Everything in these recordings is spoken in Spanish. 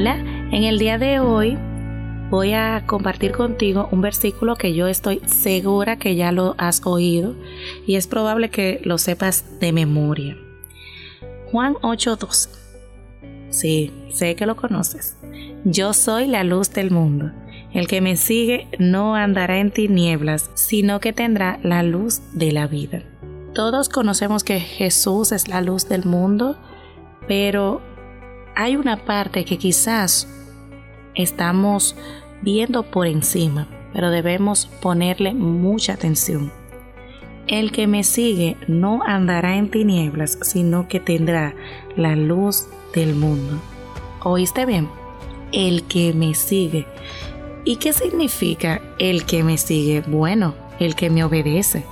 Hola, en el día de hoy voy a compartir contigo un versículo que yo estoy segura que ya lo has oído y es probable que lo sepas de memoria. Juan 8:12. Sí, sé que lo conoces. Yo soy la luz del mundo. El que me sigue no andará en tinieblas, sino que tendrá la luz de la vida. Todos conocemos que Jesús es la luz del mundo, pero hay una parte que quizás estamos viendo por encima, pero debemos ponerle mucha atención. El que me sigue no andará en tinieblas, sino que tendrá la luz del mundo. ¿Oíste bien? El que me sigue. ¿Y qué significa el que me sigue? Bueno, el que me obedece,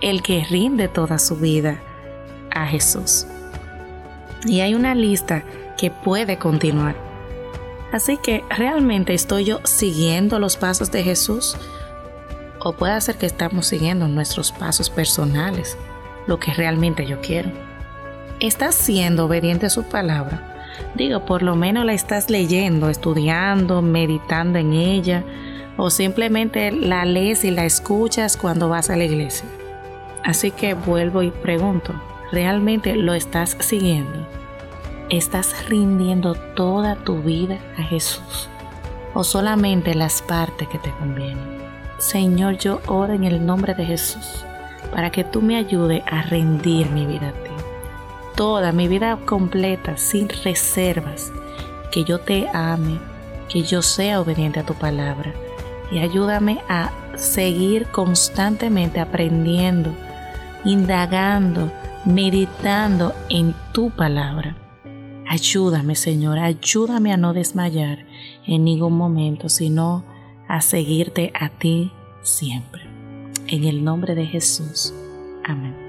el que rinde toda su vida a Jesús. Y hay una lista que puede continuar. Así que realmente estoy yo siguiendo los pasos de Jesús o puede ser que estamos siguiendo nuestros pasos personales, lo que realmente yo quiero. ¿Estás siendo obediente a su palabra? Digo, por lo menos la estás leyendo, estudiando, meditando en ella, o simplemente la lees y la escuchas cuando vas a la iglesia. Así que vuelvo y pregunto, ¿realmente lo estás siguiendo? ¿Estás rindiendo toda tu vida a Jesús? ¿O solamente las partes que te convienen? Señor, yo oro en el nombre de Jesús para que tú me ayudes a rendir mi vida a ti. Toda mi vida completa, sin reservas, que yo te ame, que yo sea obediente a tu palabra y ayúdame a seguir constantemente aprendiendo, indagando, meditando en tu palabra Ayúdame, Señor, ayúdame a no desmayar en ningún momento, sino a seguirte a ti siempre. En el nombre de Jesús. Amén.